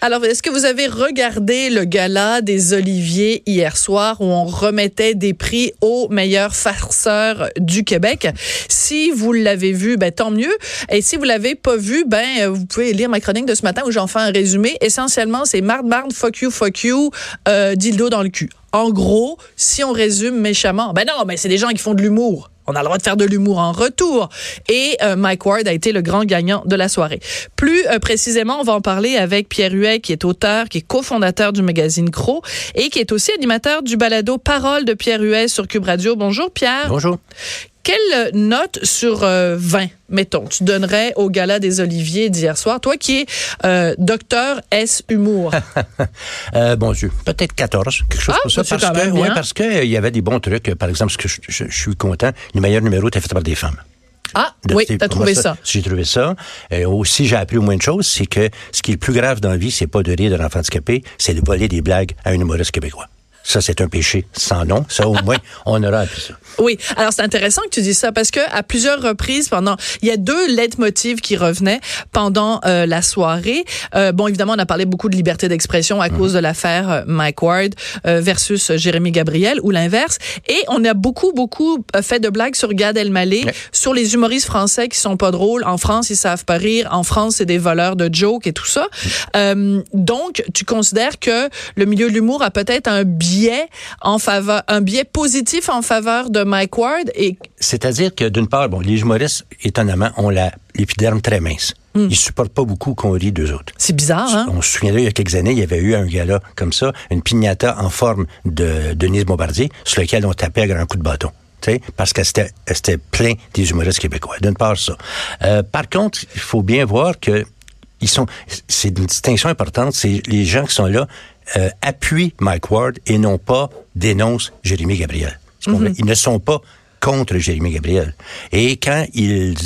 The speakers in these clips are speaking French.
Alors, est-ce que vous avez regardé le gala des Oliviers hier soir où on remettait des prix aux meilleurs farceurs du Québec? Si vous l'avez vu, ben, tant mieux. Et si vous l'avez pas vu, ben, vous pouvez lire ma chronique de ce matin où j'en fais un résumé. Essentiellement, c'est marde, marde, fuck you, fuck you, euh, dildo dans le cul. En gros, si on résume méchamment, ben non, mais c'est des gens qui font de l'humour. On a le droit de faire de l'humour en retour. Et euh, Mike Ward a été le grand gagnant de la soirée. Plus euh, précisément, on va en parler avec Pierre Huet, qui est auteur, qui est cofondateur du magazine Cro et qui est aussi animateur du balado Parole de Pierre Huet sur Cube Radio. Bonjour Pierre. Bonjour. Quelle note sur 20, mettons, tu donnerais au gala des Oliviers d'hier soir, toi qui es euh, docteur S humour? euh, bon Dieu, peut-être 14, quelque chose ah, comme ça. Parce que, ouais, parce que il y avait des bons trucs. Par exemple, ce que je, je, je suis content, le meilleur numéro était fait par des femmes. Ah, de oui, t'as trouvé ça? ça. J'ai trouvé ça. Et aussi, j'ai appris au moins de choses, c'est que ce qui est le plus grave dans la vie, c'est pas de rire d'un enfant handicapé, c'est de voler des blagues à un humoriste québécois. Ça, c'est un péché sans nom. Ça, au moins, on aura appris ça. Oui. Alors, c'est intéressant que tu dises ça parce que à plusieurs reprises pendant, il y a deux leitmotivs qui revenaient pendant euh, la soirée. Euh, bon, évidemment, on a parlé beaucoup de liberté d'expression à mmh. cause de l'affaire euh, Mike Ward euh, versus Jérémy Gabriel ou l'inverse. Et on a beaucoup, beaucoup fait de blagues sur Gad Elmaleh, ouais. sur les humoristes français qui sont pas drôles. En France, ils savent pas rire. En France, c'est des voleurs de jokes et tout ça. Mmh. donc, tu considères que le milieu de l'humour a peut-être un biais en faveur, un biais positif en faveur de Mike Ward et c'est-à-dire que d'une part, bon, les humoristes étonnamment ont la l'épiderme très mince. Mm. Ils supportent pas beaucoup qu'on rit d'eux autres. C'est bizarre, hein? On se souviendrait, il y a quelques années, il y avait eu un gala comme ça, une pignata en forme de Denise Bombardier, sur lequel on tapait à grands coups de bâton. T'sais, parce que c'était, c'était plein des humoristes québécois. D'une part, ça. Euh, par contre, il faut bien voir que ils sont, c'est une distinction importante. C'est les gens qui sont là euh, appuient Mike Ward et non pas dénoncent Jérémy Gabriel. Mm-hmm. Ils ne sont pas contre Jérémy Gabriel. Et quand ils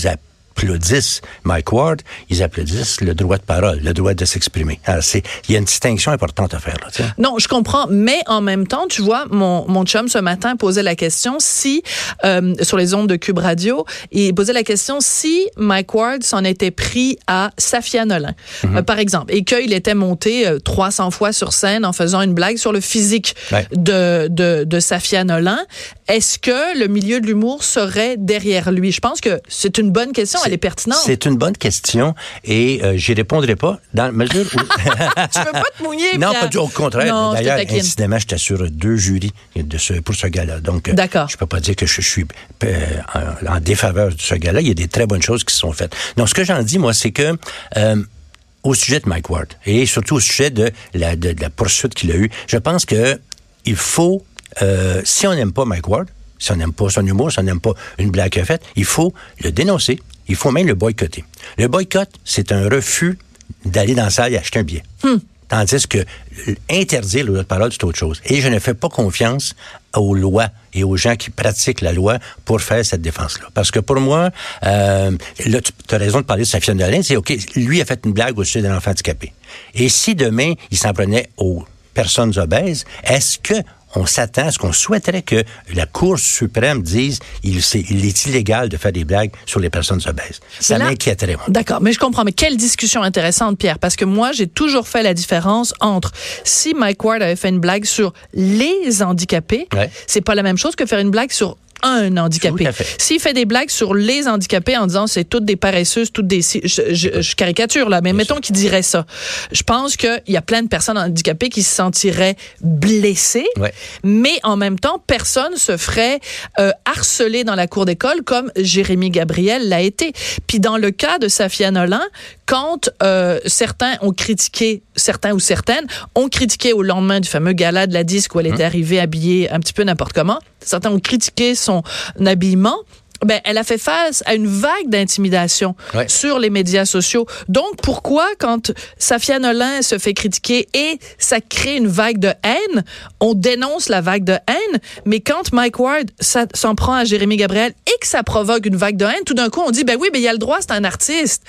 applaudissent Mike Ward, ils applaudissent le droit de parole, le droit de s'exprimer. il y a une distinction importante à faire. Là, t'sais. non, je comprends, mais en même temps, tu vois, mon, mon chum ce matin posait la question si, euh, sur les ondes de Cube Radio, il posait la question si Mike Ward s'en était pris à Safia Nolin, mm-hmm. euh, par exemple, et qu'il était monté euh, 300 fois sur scène en faisant une blague sur le physique ouais. de, de, de Safia Nolin. Est-ce que le milieu de l'humour serait derrière lui? Je pense que c'est une bonne question, elle est pertinente. C'est une bonne question et euh, j'y répondrai pas dans la mesure où... tu veux pas te mouiller, Non, pas du au contraire. D'ailleurs, incidemment, j'étais sur deux jurys de ce, pour ce gars-là. Donc, euh, D'accord. je peux pas dire que je, je suis euh, en, en, défaveur de ce gars-là. Il y a des très bonnes choses qui sont faites. Donc, ce que j'en dis, moi, c'est que... Euh, au sujet de Mike Ward et surtout au sujet de la, de, de la poursuite qu'il a eue, je pense que il faut, euh, si on n'aime pas Mike Ward, si on n'aime pas son humour, si on n'aime pas une blague qu'il a faite, il faut le dénoncer, il faut même le boycotter. Le boycott, c'est un refus d'aller dans la salle et acheter un billet. Hmm. Tandis que interdire le droit de parole, c'est autre chose. Et je ne fais pas confiance aux lois et aux gens qui pratiquent la loi pour faire cette défense-là. Parce que pour moi, euh, là, tu as raison de parler de Safia Nolin, c'est OK, lui a fait une blague au sujet d'un enfant handicapé. Et si demain, il s'en prenait aux personnes obèses, est-ce que on s'attend à ce qu'on souhaiterait que la Cour suprême dise il, est, il est illégal de faire des blagues sur les personnes obèses. Ça m'inquiéterait. D'accord, mais je comprends. Mais quelle discussion intéressante, Pierre, parce que moi, j'ai toujours fait la différence entre si Mike Ward avait fait une blague sur les handicapés, ouais. c'est pas la même chose que faire une blague sur un handicapé. S'il fait des blagues sur les handicapés en disant c'est toutes des paresseuses, toutes des je, je, je caricature là, mais Bien mettons qu'il dirait ça. Je pense qu'il y a plein de personnes handicapées qui se sentiraient blessées, ouais. mais en même temps personne se ferait euh, harceler dans la cour d'école comme Jérémy Gabriel l'a été. Puis dans le cas de Safia Nolan, quand euh, certains ont critiqué, certains ou certaines ont critiqué au lendemain du fameux gala de la disque où elle était arrivée habillée un petit peu n'importe comment, certains ont critiqué son habillement, ben, elle a fait face à une vague d'intimidation ouais. sur les médias sociaux. Donc, pourquoi, quand Safia Nolin se fait critiquer et ça crée une vague de haine, on dénonce la vague de haine, mais quand Mike Ward s'en prend à Jérémy Gabriel et que ça provoque une vague de haine, tout d'un coup, on dit, ben oui, ben il y a le droit, c'est un artiste.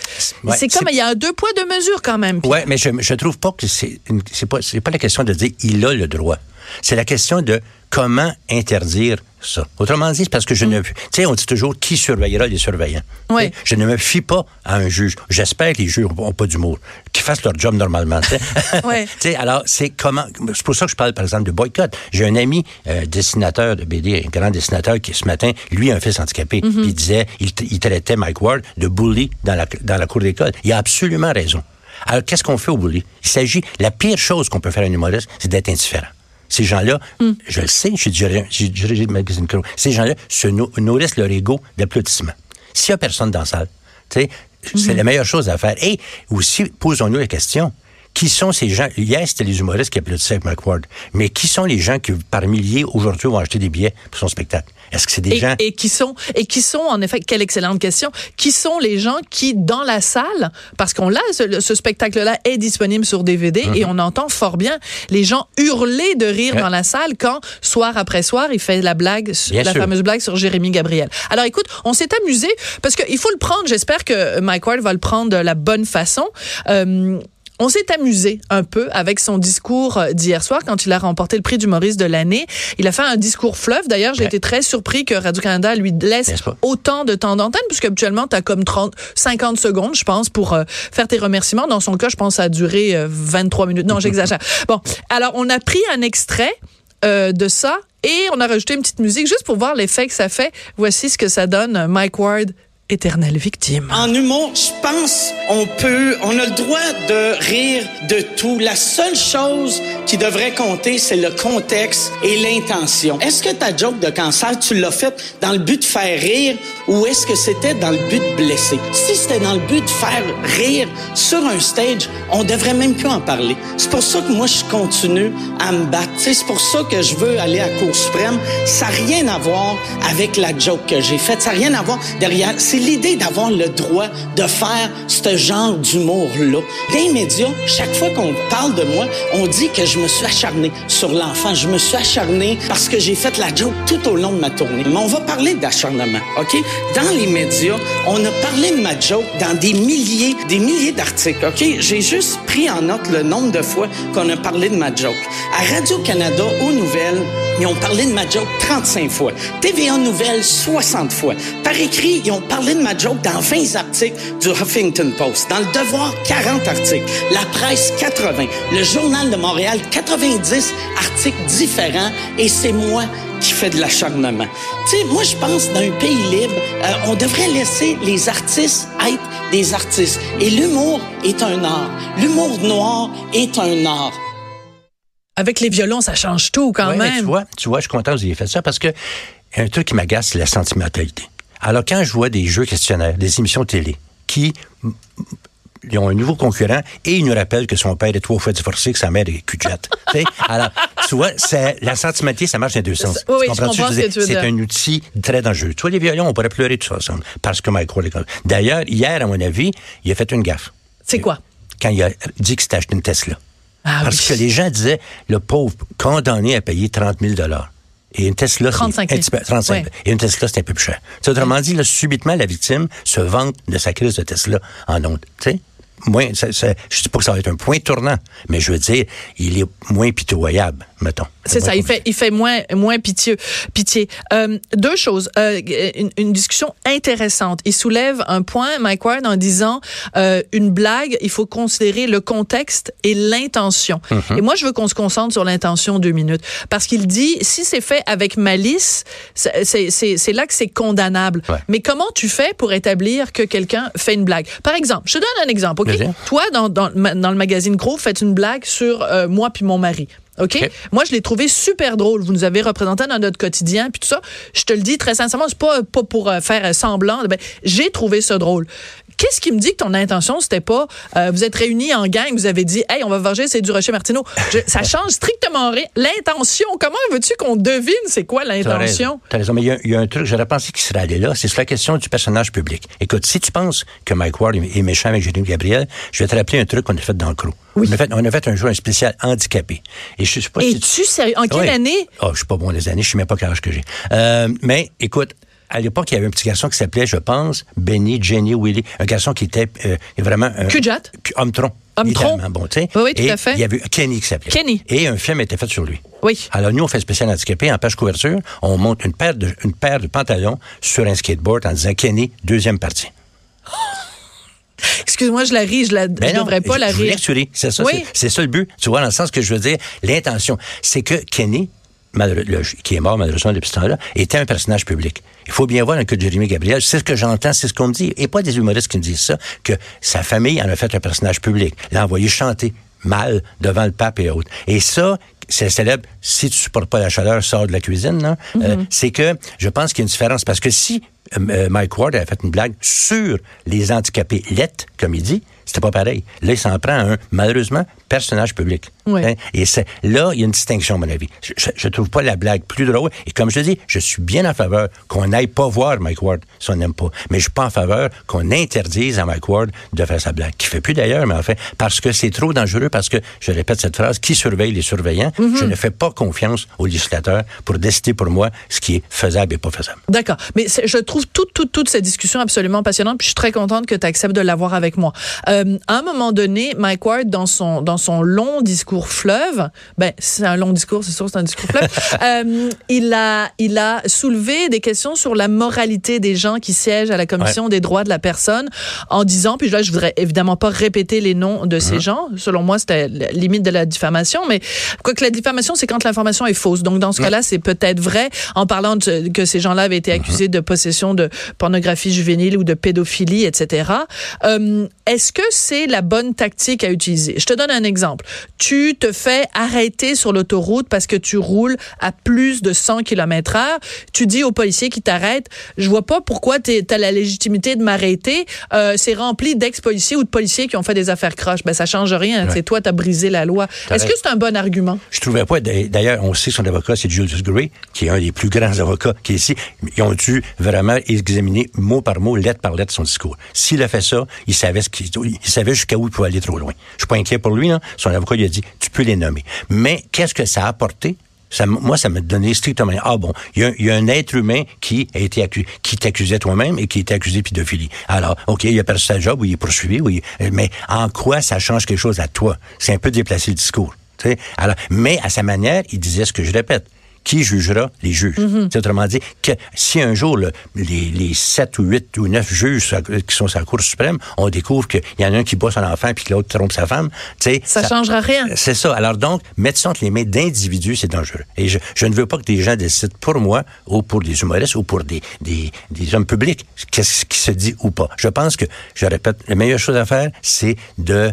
Ouais, c'est comme, il y a un deux poids, deux mesures quand même. Oui, mais je, je trouve pas que c'est, pas, pas la question de dire, il a le droit. C'est la question de comment interdire ça? Autrement dit, c'est parce que je ne... Tu sais, on dit toujours qui surveillera les surveillants? Oui. Je ne me fie pas à un juge. J'espère que les juges n'ont pas d'humour, qu'ils fassent leur job normalement. tu sais. Ouais. Tu sais, alors, c'est comment... C'est pour ça que je parle, par exemple, de boycott. J'ai un ami euh, dessinateur de BD, un grand dessinateur, qui, ce matin, lui, a un fils handicapé. Mhm. Puis il disait, il, il traitait Mike Ward de bully dans la, dans la cour d'école. Il a absolument raison. Alors, qu'est-ce qu'on fait au bully? Il s'agit... La pire chose qu'on peut faire à un humoriste, c'est d'être indifférent. Ces gens-là, Hmm. je le sais, j'ai dirigé, le magazine Crow, ces gens-là se nou- nourrissent leur ego d'applaudissements. S'il n'y a personne dans la salle, Hmm. c'est la meilleure chose à faire. Et aussi, posons-nous la question. Qui sont ces gens? Hier, c'était les humoristes qui applaudissaient avec Mark Ward. Mais qui sont les gens qui, par milliers, aujourd'hui, vont acheter des billets pour son spectacle? Est-ce que c'est des Et, gens... et qui sont et qui sont en effet quelle excellente question qui sont les gens qui dans la salle parce qu'on l'a ce, ce spectacle-là est disponible sur DVD et on entend fort bien les gens hurler de rire Mhm. Ouais. dans la salle quand soir après soir il fait la blague Bien la sûr. fameuse blague sur Jérémy Gabriel. Alors écoute on s'est amusé parce qu'il faut le prendre j'espère que Mike Ward va le prendre de la bonne façon. Euh, on s'est amusé un peu avec son discours euh, d'hier soir quand il a remporté le prix du Maurice de l'année. Il a fait un discours fleuve. D'ailleurs, j'ai Ouais. été très surpris que Radio-Canada lui laisse autant de temps d'antenne, puisque habituellement, tu as comme 30, 50 secondes, je pense, pour euh, faire tes remerciements. Dans son cas, je pense ça a duré euh, 23 minutes. Non, j'exagère. Bon, alors, on a pris un extrait euh, de ça et on a rajouté une petite musique juste pour voir l'effet que ça fait. Voici ce que ça donne. Mike Ward, victime. En humour, je pense on peut, on a le droit de rire de tout. La seule chose qui devrait compter, c'est le contexte et l'intention. Est-ce que ta joke de cancer, tu l'as faite dans le but de faire rire ou est-ce que c'était dans le but de blesser? Si c'était dans le but de faire rire sur un stage, on devrait même plus en parler. C'est pour ça que moi, je continue à me battre. C'est pour ça que je veux aller à Cour suprême. Ça n'a rien à voir avec la joke que j'ai faite. Ça n'a rien à voir derrière. L'idée d'avoir le droit de faire ce genre d'humour-là. Dans les médias, chaque fois qu'on parle de moi, on dit que je me suis acharné sur l'enfant. Je me suis acharné parce que j'ai fait la joke tout au long de ma tournée. Mais on va parler d'acharnement, OK? Dans les médias, on a parlé de ma joke dans des milliers, des milliers d'articles, OK? J'ai juste pris en note le nombre de fois qu'on a parlé de ma joke. À Radio-Canada, aux nouvelles, ils ont parlé de ma joke 35 fois. TVA Nouvelles, 60 fois. Par écrit, ils ont parlé de ma joke dans 20 articles du Huffington Post. Dans Le Devoir, 40 articles. La Presse, 80. Le Journal de Montréal, 90 articles différents. Et c'est moi qui fais de l'acharnement. Tu sais, moi, je pense, dans un pays libre, euh, on devrait laisser les artistes être des artistes. Et l'humour est un art. L'humour noir est un art. Avec les violons, ça change tout quand Ouais, même. tu vois, tu vois, je suis content que vous ayez fait ça parce que un truc qui m'agace, c'est la sentimentalité. Alors, quand je vois des jeux questionnaires, des émissions télé qui ils ont un nouveau concurrent et ils nous rappellent que son père est trois fois divorcé, que sa mère est cul-de-jatte. Alors, tu vois, la sentimentalité, ça marche dans les deux sens. Oui, oui, Tu je comprends comprends veux ce que dire? tu veux C'est un outil très dangereux. Tu vois, les violons, on pourrait pleurer tout ça ensemble parce que Ward est comme- D'ailleurs, hier, à mon avis, il a fait une gaffe. C'est quoi? Quand il a dit qu'il s'était acheté une Tesla. Ah Parce oui. que les gens disaient, le pauvre condamné à payer 30 000 Et une Tesla, c'est 35 000. un petit peu- 35 000. Ouais. Et une Tesla, c'est un peu plus cher. Autrement dit, là, subitement, la victime se vante de sa crise de Tesla en ondes. Moins, ça, ça- je dis pas que ça va être un point tournant, mais je veux dire, il est moins pitoyable, mettons. C'est ça, il fait, il fait moins, moins pitié. pitié. Euh, deux choses. Euh, une, une discussion intéressante. Il soulève un point, Mike Ward, en disant euh, une blague, il faut considérer le contexte et l'intention. Mm-hmm. Et moi, je veux qu'on se concentre sur l'intention deux minutes. Parce qu'il dit, si c'est fait avec malice, c'est- là que c'est condamnable. Ouais. Mais comment tu fais pour établir que quelqu'un fait une blague? Par exemple, je te donne un exemple, OK? Toi, dans, dans, dans le magazine Gros, faites une blague sur euh, moi puis mon mari. OK? OK. Moi, je l'ai trouvé super drôle. Vous nous avez représenté dans notre quotidien, puis tout ça. Je te le dis très sincèrement, c'est pas, pas pour euh, faire semblant. Ben, j'ai trouvé ça drôle. Qu'est-ce qui me dit que ton intention, c'était pas, euh, vous êtes réunis en gang, vous avez dit, hey, on va venger, c'est du Rocher Martineau. Je- ça change strictement rien. L'intention, comment veux-tu qu'on devine c'est quoi l'intention? T'as raison, mais il y a- il y, a un truc, j'aurais pensé qu'il serait allé là, c'est sur la question du personnage public. Écoute, si tu penses que Mike Ward est méchant avec Jérémy Gabriel, je vais te rappeler un truc qu'on a fait dans le crew. Oui. On, a fait, on a fait un jour un spécial handicapé. Et je sais pas si Es-tu sérieux? En quelle Oui. année? Oh, je suis pas bon des années, je sais même pas quel âge que j'ai. Euh, mais écoute, à l'époque, il y avait un petit garçon qui s'appelait, je pense, Benny, Jenny, Willy, un garçon qui était euh, vraiment un homme tronc. Homme tronc. Bon. Oui, oui, tout Et à fait. Il y avait Kenny qui s'appelait. Kenny. Et un film était fait sur lui. Oui. Alors, nous, on fait spécial handicapé. En page couverture, on monte une paire de, une paire de pantalons sur un skateboard en disant Kenny, deuxième partie. Excuse-moi, je la ris, je la, Ben je non, devrais pas je- la rire. C'est ça, Oui. c'est- ça le but. Tu vois, dans le sens que je veux dire, l'intention, c'est que Kenny, le- qui est mort malheureusement depuis ce temps-là, était un personnage public. Il faut bien voir dans le cas de Jérémy Gabriel, c'est ce que j'entends, c'est ce qu'on me dit, et pas des humoristes qui me disent ça, que sa famille en a fait un personnage public, l'a envoyé chanter mal devant le pape et autres. Et ça, c'est célèbre, si tu supportes pas la chaleur, sors de la cuisine, là. Euh, c'est que je pense qu'il y a une différence, parce que si euh, euh, Mike Ward avait fait une blague sur les handicapés lettres, comme il dit, c'était pas pareil. Là, il s'en prend à un, malheureusement, personnage public. Oui. Hein? Et c'est, là, il y a une distinction, à mon avis. Je, je, je trouve pas la blague plus drôle. Et comme je dis, je suis bien en faveur qu'on n'aille pas voir Mike Ward si on n'aime pas. Mais je suis pas en faveur qu'on interdise à Mike Ward de faire sa blague. Qui fait plus d'ailleurs, mais en fait, parce que c'est trop dangereux, parce que, je répète cette phrase, qui surveille les surveillants? Mm-hmm. Je ne fais pas confiance aux législateurs pour décider pour moi ce qui est faisable et pas faisable. D'accord. Mais je trouve toute, toute, toute cette discussion absolument passionnante. Puis je suis très contente que tu acceptes de l'avoir avec moi. Euh, à un moment donné, Mike Ward, dans son, dans son long discours fleuve, ben, c'est un long discours, c'est sûr, c'est un discours fleuve, euh, il, a, il a soulevé des questions sur la moralité des gens qui siègent à la Commission des droits de la personne en disant, puis là, je voudrais évidemment pas répéter les noms de ces gens. Selon moi, c'était la limite de la diffamation, mais quoique la diffamation, c'est quand l'information est fausse. Donc, dans ce cas-là, c'est peut-être vrai en parlant de, que ces gens-là avaient été accusés de possession de pornographie juvénile ou de pédophilie, etc. Euh, Est-ce que c'est la bonne tactique à utiliser? Je te donne un exemple. Tu te fais arrêter sur l'autoroute parce que tu roules à plus de 100 km heure. Tu dis au policier qui t'arrête, je vois pas pourquoi tu as la légitimité de m'arrêter. Euh, c'est rempli d'ex-policiers ou de policiers qui ont fait des affaires croches. Ben, ça change rien. C'est toi, tu as brisé la loi. Est-ce que c'est un bon argument? Je trouvais pas. D'ailleurs, on sait que son avocat, c'est Julius Gray, qui est un des plus grands avocats qui est ici. Ils ont dû vraiment examiner mot par mot, lettre par lettre son discours. S'il a fait ça, il savait ce il savait jusqu'à où il pouvait aller trop loin. Je suis pas inquiet pour lui. Son avocat, il a dit, tu peux les nommer. Mais qu'est-ce que ça a apporté? Moi, ça m'a donné strictement. Ah bon, il y, a, un être humain qui a été qui t'accusait toi-même et qui était accusé de pédophilie. Alors, ok, il a perdu sa job ou il est poursuivi, ou il- mais en quoi ça change quelque chose à toi? C'est un peu déplacer le discours. Alors, mais à sa manière, il disait ce que je répète. Qui jugera les juges? C'est Autrement dit, que si un jour le- les, les 7 ou 8 ou 9 juges la- qui sont sur la Cour suprême, on découvre qu'il y en a un qui bat son enfant puis que l'autre trompe sa femme, tu sais, Ça changera rien. c'est ça. Alors donc, mettre ça entre les mains d'individus, c'est dangereux. Et je, je ne veux pas que des gens décident pour moi ou pour des humoristes ou pour des, des, des hommes publics qu'est-ce qui se dit ou pas. Je pense que, je répète, la meilleure chose à faire, c'est de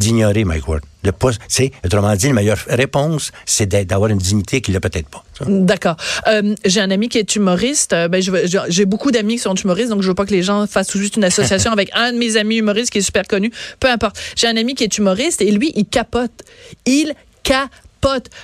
d'ignorer Mike Ward. De pas, c'est, autrement dit, la meilleure réponse, c'est d'avoir une dignité qu'il n'a peut-être pas. D'accord. Euh, j'ai un ami qui est humoriste. Euh, Ben, j'ai beaucoup d'amis qui sont humoristes, donc je veux pas que les gens fassent tout juste une association avec un de mes amis humoristes qui est super connu. Peu importe. J'ai un ami qui est humoriste et lui, il capote. Il capote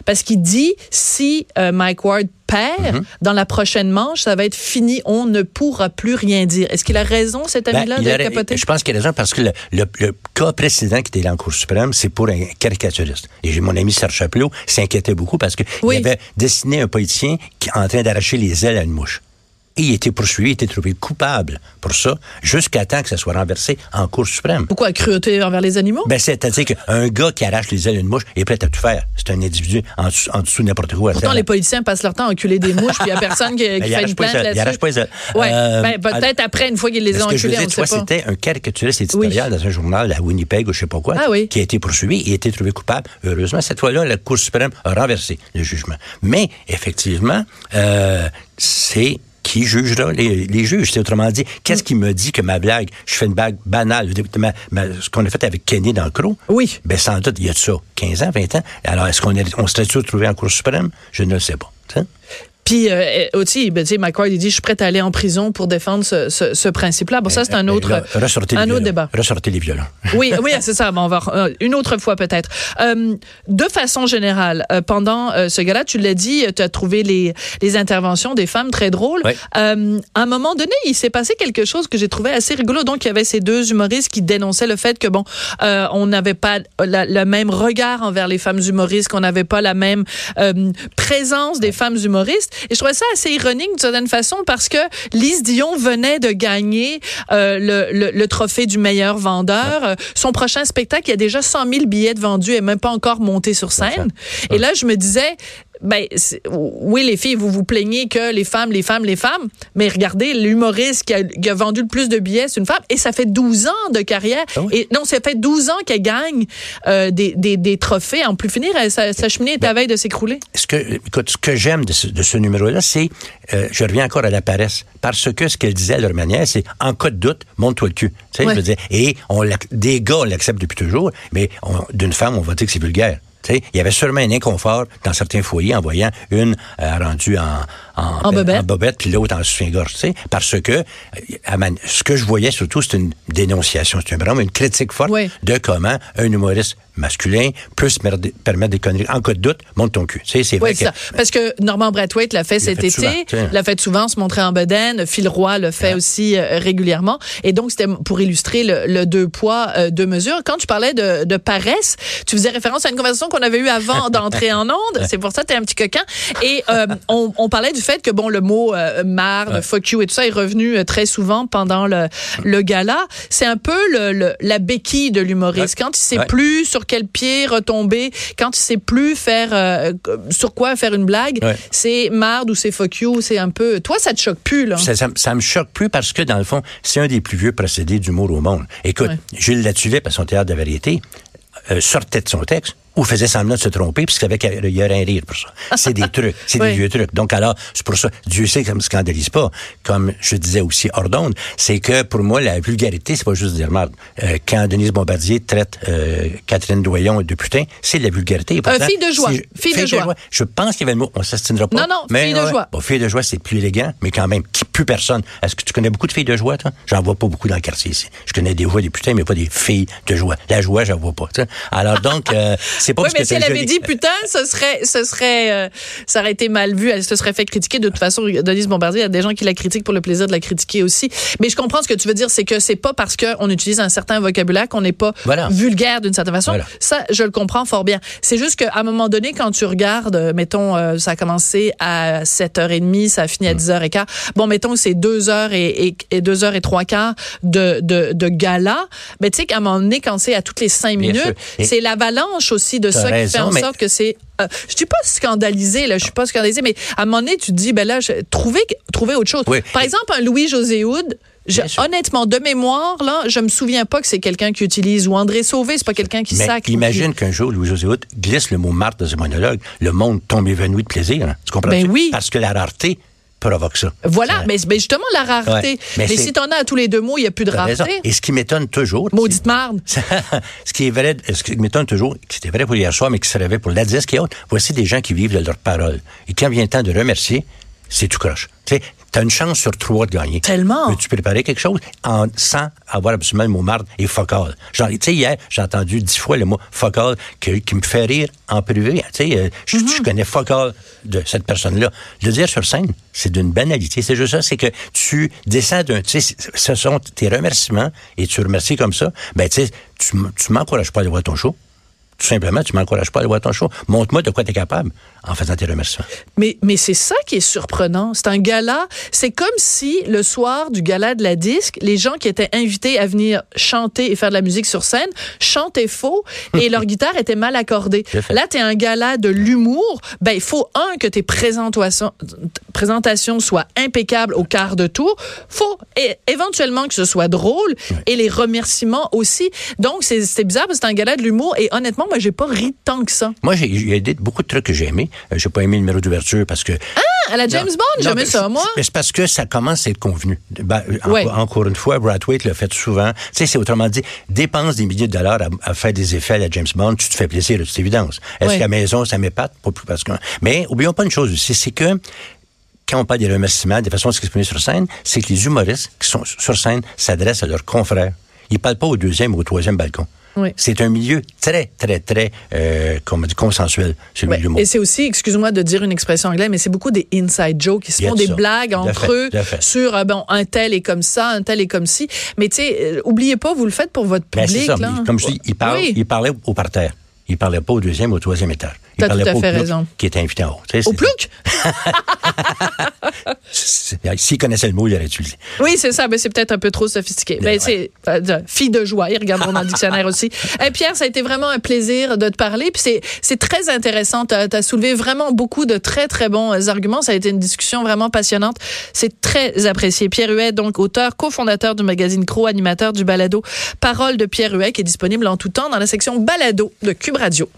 parce qu'il dit si euh, Mike Ward perd dans la prochaine manche, ça va être fini. On ne pourra plus rien dire. Est-ce qu'il a raison, cet Ben, ami-là, il de a- capoter? Je pense qu'il a raison parce que le, le- le cas précédent qui était là en Cour suprême, c'est pour un caricaturiste. Et j'ai mon ami Serge Chapelot s'inquiétait beaucoup parce que Oui. il avait dessiné un politicien qui en train d'arracher les ailes à une mouche. Et il était poursuivi, il était trouvé coupable pour ça, jusqu'à temps que ça soit renversé en Cour suprême. Pourquoi cruauté envers les animaux? Ben, c'est-à-dire qu'un gars qui arrache les ailes à une mouche est prêt à tout faire. C'est un individu en dessous, en dessous de n'importe quoi. Pourtant, les politiciens passent leur temps à enculer des mouches, puis il n'y a personne qui, qui Ben, fait une plainte là-dessus. arrache pas les ailes. Ouais, Euh, ben, peut-être après, une fois qu'ils les ont enculés, on sait c'était un caricaturiste éditorial dans un journal à Winnipeg ou je sais pas quoi, Ah oui. qui a été poursuivi et a été trouvé coupable. Heureusement, cette fois-là, la Cour suprême a renversé le jugement. Mais, effectivement, euh, c'est qui les, les juges. C'est autrement dit, qu'est-ce qui me dit que ma blague, je fais une blague banale, ma- ma- ce qu'on a fait avec Kenny dans le Croc, Oui. ben sans doute, il y a de ça 15 ans, 20 ans. Alors, est-ce qu'on est, on serait-tu retrouvé en Cour suprême? Je ne le sais pas. Puis euh, aussi, ben, tu sais, McCord, il dit, je suis prêt à aller en prison pour défendre ce, ce, ce principe-là. Bon, ça, c'est un Ben, autre, là, ressortez les un autre violons. débat. Ressortez les violons. Oui, oui, c'est ça. Bon, on va euh, une autre fois peut-être. Euh, de façon générale, euh, pendant euh, ce gala, tu l'as dit, tu as trouvé les, les interventions des femmes très drôles. Oui. Euh, à un moment donné, il s'est passé quelque chose que j'ai trouvé assez rigolo. Donc, il y avait ces deux humoristes qui dénonçaient le fait que bon, euh, on n'avait pas la- le même regard envers les femmes humoristes, qu'on n'avait pas la même euh, présence des femmes humoristes. Et je trouvais ça assez ironique d'une certaine façon parce que Lise Dion venait de gagner euh, le, le, trophée du meilleur vendeur. Euh, son prochain spectacle, il y a déjà 100 000 billets de vendus et même pas encore monté sur scène. Et là, je me disais, ben, oui, les filles, vous vous plaignez que les femmes, les femmes, les femmes, mais regardez, l'humoriste qui a, vendu le plus de billets, c'est une femme, et ça fait 12 ans de carrière. Ah et non, ça fait 12 ans qu'elle gagne euh, des, des, des, trophées. En plus finir, sa, sa cheminée est à ben, veille de s'écrouler. Ce que, écoute, ce que j'aime de ce, de ce numéro-là, c'est, euh, je reviens encore à la paresse, parce que ce qu'elle disait à leur manière, c'est en cas de doute, monte-toi le cul. Tu sais, je veux dire, et on des gars l'acceptent depuis toujours, mais d'une femme, on va dire que c'est vulgaire il y avait sûrement un inconfort dans certains foyers en voyant une euh, rendue en, en, bobette. puis l'autre en soutien-gorge, parce que euh, ce que je voyais surtout, c'est une dénonciation, c'est vraiment une critique forte de comment un humoriste masculin peut se permettre des conneries. En cas de doute, monte ton cul. C'est, vrai que, ça. Parce que Normand Brathwaite l'a fait cet été, l'a fait souvent, se montrer en bedaine. Phil Roy le fait aussi euh, régulièrement. Et donc, c'était pour illustrer le, deux poids, euh, deux mesures. Quand tu parlais de, de, paresse, tu faisais référence à une conversation qu'on avait eue avant d'entrer en onde. C'est pour ça que tu es un petit coquin. Et euh, on, on, parlait du fait que, bon, le mot marde, fuck you et tout ça est revenu très souvent pendant le, le gala. C'est un peu le, la béquille de l'humoriste. Quand il sait plus sur quel pied retomber quand tu sais plus faire euh, sur quoi faire une blague. C'est marde ou c'est fuck you, c'est un peu. Toi, ça te choque plus là Ça, ça, me choque plus parce que dans le fond, c'est un des plus vieux procédés d'humour au monde. Écoute, Gilles Latulippe à son théâtre de euh, sortait de son texte ou faisait semblant de se tromper, puisqu'il savait qu'il y aurait un rire pour ça. C'est des trucs, c'est des vieux trucs. Donc alors, c'est pour ça, Dieu sait que ça me scandalise pas. Comme je disais aussi hors d'onde, c'est que pour moi, la vulgarité, c'est pas juste dire mal. Euh, quand Denise Bombardier traite euh, Catherine Doyon de putain, c'est de la vulgarité. Un fille de joie. Fille, de, joie. Je pense qu'il y avait le mot, on s'astinera pas. Non, non, mais, fille de joie. Bon, fille de joie, c'est plus élégant, mais quand même, qui plus personne. Est-ce que tu connais beaucoup de filles de joie, toi? J'en vois pas beaucoup dans le quartier ici. Je connais des voix des putains, mais pas des filles de joie. La joie, j'en vois pas. Alors donc, euh, c'est pas parce que dit putain, ce serait, ce serait, euh, ça aurait été mal vu. Elle se serait fait critiquer. De toute façon, Denise Bombardier, il y a des gens qui la critiquent pour le plaisir de la critiquer aussi. Mais je comprends ce que tu veux dire, c'est que c'est pas parce qu'on utilise un certain vocabulaire qu'on n'est pas vulgaire d'une certaine façon. Ça, je le comprends fort bien. C'est juste qu'à un moment donné, quand tu regardes, euh, mettons, euh, ça a commencé à 7h30, ça a fini à 10h15. Mm. Bon, mettons, c'est 2h et, et, 2h et 3 quarts de, de, de gala. Mais tu sais qu'à un moment donné, quand c'est à toutes les 5 minutes, c'est l'avalanche aussi de ça qui fait en sorte que c'est euh, je suis pas scandalisée là, je suis pas scandalisée mais à un moment donné tu te dis ben là trouver trouver autre chose. Par exemple un Louis José Houd honnêtement, de mémoire, là, je me souviens pas que c'est quelqu'un qui utilise ou André Sauvé, c'est pas quelqu'un qui mais sac. Imagine qu'un jour, Louis-José Houd glisse le mot marde dans un monologue. Le monde tombe évanoui de plaisir. Hein. Tu comprends? Ben oui. Parce que la rareté, provoque ça. Voilà, mais, justement, la rareté. Mais, si tu en as à tous les deux mots, il n'y a plus de rareté. Et ce qui m'étonne toujours. Maudite marde. ce qui est vrai, ce qui m'étonne toujours, qui était vrai pour hier soir, mais qui serait vrai pour la disque et autres, voici des gens qui vivent de leur parole. Et quand vient le temps de remercier, c'est tout croche. Tu t'as une chance sur trois de gagner. Tellement. Veux-tu préparer quelque chose? En, sans avoir absolument le mot marde et focal? Genre, tu sais, hier, j'ai entendu dix fois le mot focal qui, qui me fait rire en privé. Tu sais, euh, je, mm-hmm. connais focal de cette personne-là. Le dire sur scène, c'est d'une banalité. C'est juste ça, c'est que tu descends d'un, tu sais, ce sont tes remerciements et tu remercies comme ça. Ben, tu sais, tu, tu m'encourages pas à aller voir ton show. Tout simplement, tu m'encourages pas à aller voir ton show. Montre-moi de quoi tu es capable en faisant tes remerciements. Mais, mais c'est ça qui est surprenant. C'est un gala. C'est comme si le soir du gala de la disque, les gens qui étaient invités à venir chanter et faire de la musique sur scène chantaient faux et leur guitare était mal accordée. Là, tu es un gala de l'humour. Ben, il faut, un, que tes présentations, présentations soient impeccables au quart de tour. faut et, éventuellement que ce soit drôle et les remerciements aussi. Donc, c'est bizarre parce que c'est un gala de l'humour et honnêtement, moi, j'ai pas ri tant que ça. Moi, j'ai dit beaucoup de trucs que j'ai aimés. Euh, j'ai pas aimé le numéro d'ouverture parce que. Ah, à la James Bond, j'aimais ça, moi. Mais c'est parce que ça commence à être convenu. Ben, encore, une fois, Bradwaite le fait souvent. Tu sais, c'est autrement dit, dépense des milliers de dollars à, faire des effets à la James Bond, tu te fais plaisir, c'est évidence. Est-ce qu'à la maison, ça m'épate? Pas plus parce que. Mais oublions pas une chose aussi, c'est que quand on parle des remerciements, des façons de s'exprimer sur scène, c'est que les humoristes qui sont sur scène s'adressent à leurs confrères. Ils parlent pas au deuxième ou au troisième balcon. C'est un milieu très, très, très, euh, consensuel, celui du Et c'est aussi, excuse-moi de dire une expression anglaise, mais c'est beaucoup des inside jokes qui se font des blagues entre eux sur, euh, bon, un tel est comme ça, un tel est comme ci. Mais tu sais, euh, oubliez pas, vous le faites pour votre ben, public. Comme je dis, il, parle, il parlait au parterre. Il parlait pas au deuxième ou au troisième étage. Il T'as tout à fait raison. qui était invité en haut. Au plouc? S'il connaissait le mot, il l'aurait utilisé. Oui, c'est ça, mais c'est peut-être un peu trop sophistiqué. Ben, Ouais. c'est euh, fille de joie, ils regarderont dans le dictionnaire aussi. Et Pierre, ça a été vraiment un plaisir de te parler. Puis c'est c'est très intéressant. Tu as, soulevé vraiment beaucoup de très très bons euh, arguments. Ça a été une discussion vraiment passionnante. C'est très apprécié. Pierre Huet, donc auteur, cofondateur du magazine Cro, animateur du balado Parole de Pierre Huet, qui est disponible en tout temps dans la section balado de Cube Radio.